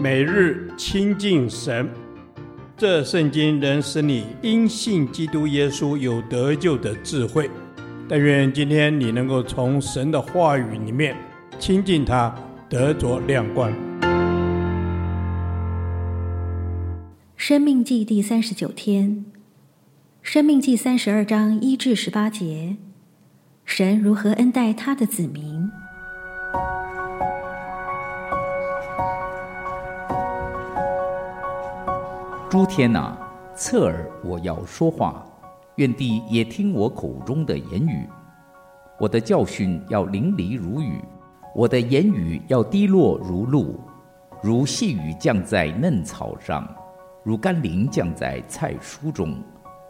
每日亲近神，这圣经能使你因信基督耶稣有得救的智慧。但愿今天你能够从神的话语里面亲近他，得着亮光。生命记第三十九天，生命记三十二章一至十八节，神如何恩待他的子民。诸天哪、啊，侧耳我要说话，愿地也听我口中的言语。我的教训要淋漓如雨，我的言语要滴落如露，如细雨降在嫩草上，如甘霖降在菜蔬中。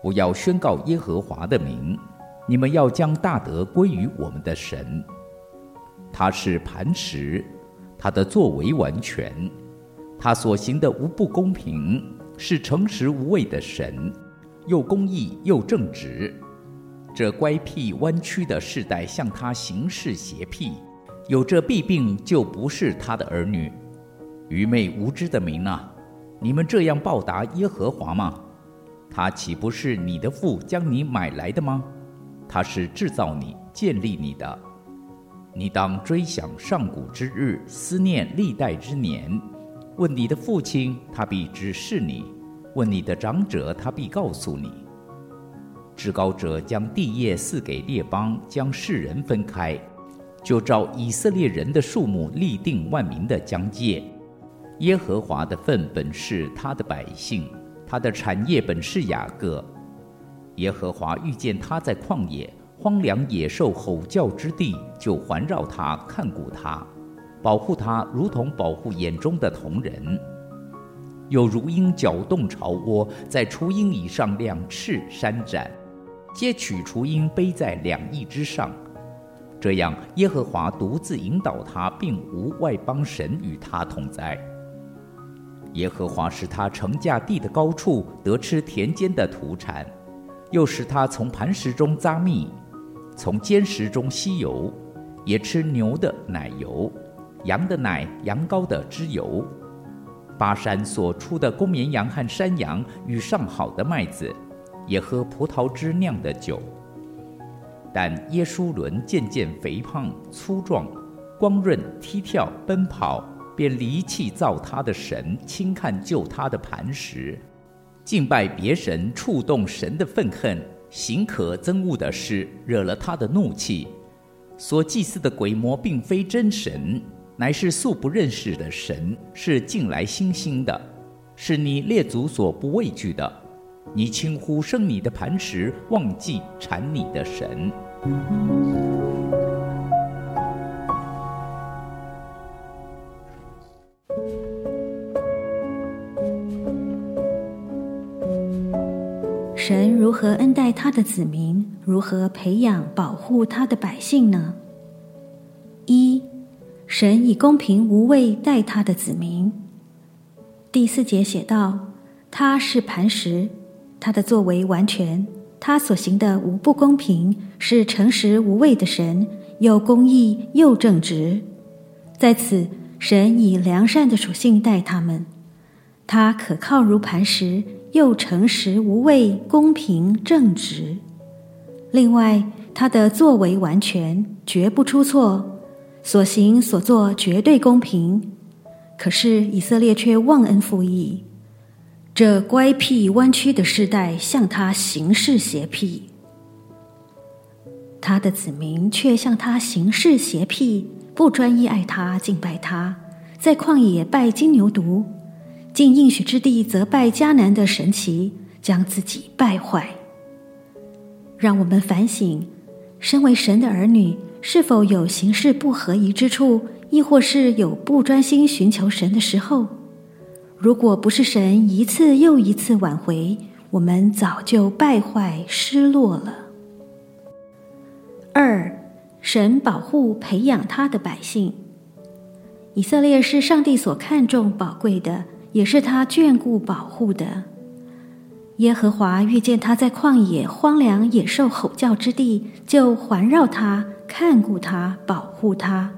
我要宣告耶和华的名，你们要将大德归于我们的神。他是磐石，他的作为完全，他所行的无不公平。是诚实无伪的神，又公义又正直。这乖僻弯曲的世代向他行事邪僻，有这弊病就不是他的儿女。愚昧无知的民啊，你们这样报答耶和华吗？他岂不是你的父将你买来的吗？他是制造你、建立你的。你当追想上古之日，思念历代之年。问你的父亲，他必指示你；问你的长者，他必告诉你。至高者将地业赐给列邦，将世人分开，就照以色列人的数目立定万民的疆界。耶和华的份本是他的百姓，他的产业本是雅各。耶和华遇见他在旷野荒凉野兽吼叫之地，就环绕他，看顾他。保护他，如同保护眼中的瞳人；有如鹰搅动巢窝，在雏鹰以上两翅扇展，接取雏鹰背在两翼之上。这样，耶和华独自引导他，并无外邦神与他同在。耶和华使他乘驾地的高处，得吃田间的土产；又使他从磐石中咂蜜，从坚石中吸油，也吃牛的奶油。羊的奶、羊羔的脂油，巴山所出的公绵羊和山羊与上好的麦子，也喝葡萄汁酿的酒。但耶书伦渐渐肥胖粗壮，光润踢跳奔跑，便离弃造他的神，轻看救他的磐石，敬拜别神，触动神的愤恨，行可憎恶的事，惹了他的怒气。所祭祀的鬼魔并非真神。乃是素不认识的神，是近来新兴的，是你列祖所不畏惧的。你轻忽生你的磐石，忘记产你的神。神如何恩待他的子民？如何培养保护他的百姓呢？一。神以公平无畏待他的子民。第四节写道：“他是磐石，他的作为完全，他所行的无不公平，是诚实无畏的神，又公义又正直。”在此，神以良善的属性待他们。他可靠如磐石，又诚实无畏，公平正直。另外，他的作为完全，绝不出错。所行所作绝对公平，可是以色列却忘恩负义。这乖僻弯曲的世代向他行事邪僻，他的子民却向他行事邪僻，不专一爱他敬拜他，在旷野拜金牛犊，进应许之地则拜迦南的神奇，将自己败坏。让我们反省，身为神的儿女。是否有行事不合宜之处，亦或是有不专心寻求神的时候？如果不是神一次又一次挽回，我们早就败坏失落了。二，神保护培养他的百姓。以色列是上帝所看重宝贵的，也是他眷顾保护的。耶和华遇见他在旷野荒凉野兽吼叫之地，就环绕他，看顾他，保护他，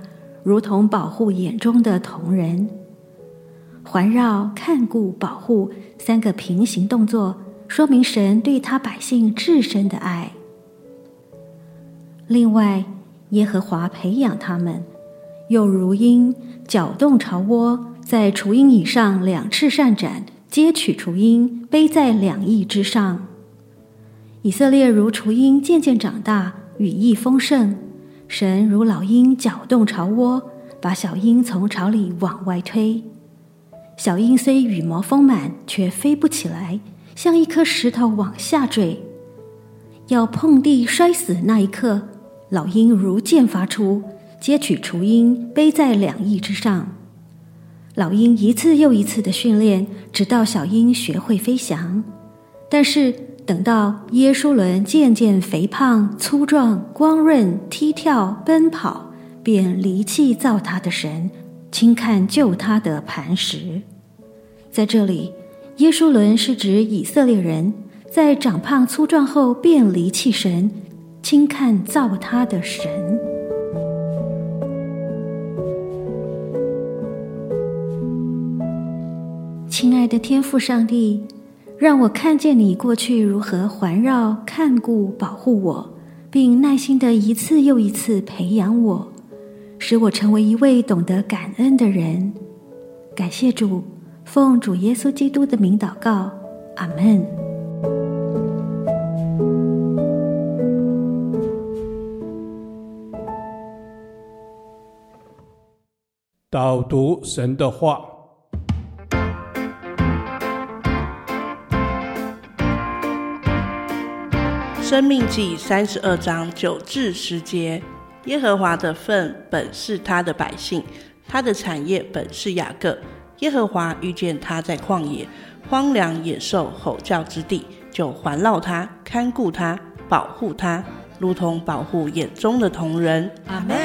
如同保护眼中的瞳人。环绕、看顾、保护三个平行动作，说明神对他百姓至深的爱。另外，耶和华培养他们，又如鹰搅动巢窝，在雏鹰以上两翅扇展。接取雏鹰，背在两翼之上。以色列如雏鹰渐渐长大，羽翼丰盛。神如老鹰搅动巢窝，把小鹰从巢里往外推。小鹰虽羽毛丰满，却飞不起来，像一颗石头往下坠。要碰地摔死那一刻，老鹰如箭发出，接取雏鹰，背在两翼之上。老鹰一次又一次的训练，直到小鹰学会飞翔。但是等到耶书伦渐渐肥胖、粗壮、光润、踢跳、奔跑，便离弃造他的神，轻看救他的磐石。在这里，耶书伦是指以色列人在长胖粗壮后便离弃神，轻看造他的神。亲爱的天父上帝，让我看见你过去如何环绕、看顾、保护我，并耐心地一次又一次培养我，使我成为一位懂得感恩的人。感谢主，奉主耶稣基督的名祷告，阿门。导读神的话。生命记三十二章九至十节：耶和华的份本是他的百姓，他的产业本是雅各。耶和华遇见他在旷野荒凉野兽吼叫之地，就环绕他，看顾他，保护他，如同保护眼中的瞳人。阿门。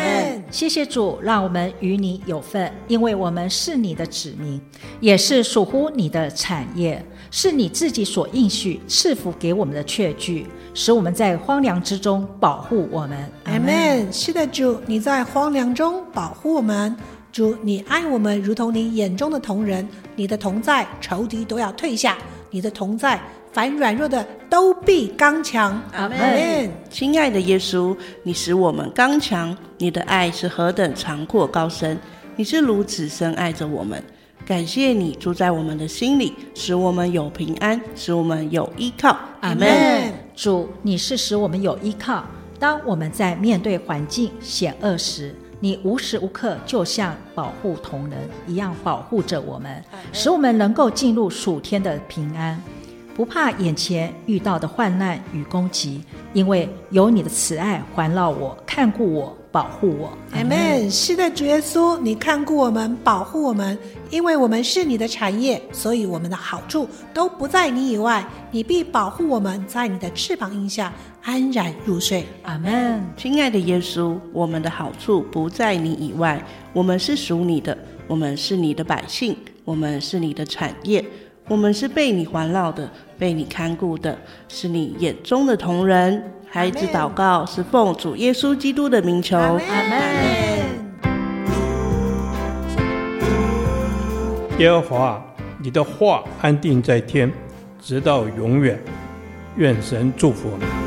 谢谢主，让我们与你有份，因为我们是你的子民，也是属乎你的产业，是你自己所应许赐福给我们的确据。使我们在荒凉之中保护我们。阿门。是的，主，你在荒凉中保护我们。主，你爱我们如同你眼中的瞳人。你的同在，仇敌都要退下；你的同在，凡软弱的都必刚强。阿门。亲爱的耶稣，你使我们刚强。你的爱是何等长阔高深，你是如此深爱着我们。感谢你住在我们的心里，使我们有平安，使我们有依靠。阿门。主，你是使我们有依靠。当我们在面对环境险恶时，你无时无刻就像保护同人一样保护着我们，使我们能够进入属天的平安，不怕眼前遇到的患难与攻击，因为有你的慈爱环绕我，看顾我。保护我，阿门。是的，主耶稣，你看顾我们，保护我们，因为我们是你的产业，所以我们的好处都不在你以外。你必保护我们，在你的翅膀荫下安然入睡。阿门。亲爱的耶稣，我们的好处不在你以外，我们是属你的，我们是你的百姓，我们是你的产业，我们是被你环绕的，被你看顾的，是你眼中的同人。孩子祷告是奉主耶稣基督的名求，阿门。耶和华，你的话安定在天，直到永远。愿神祝福你。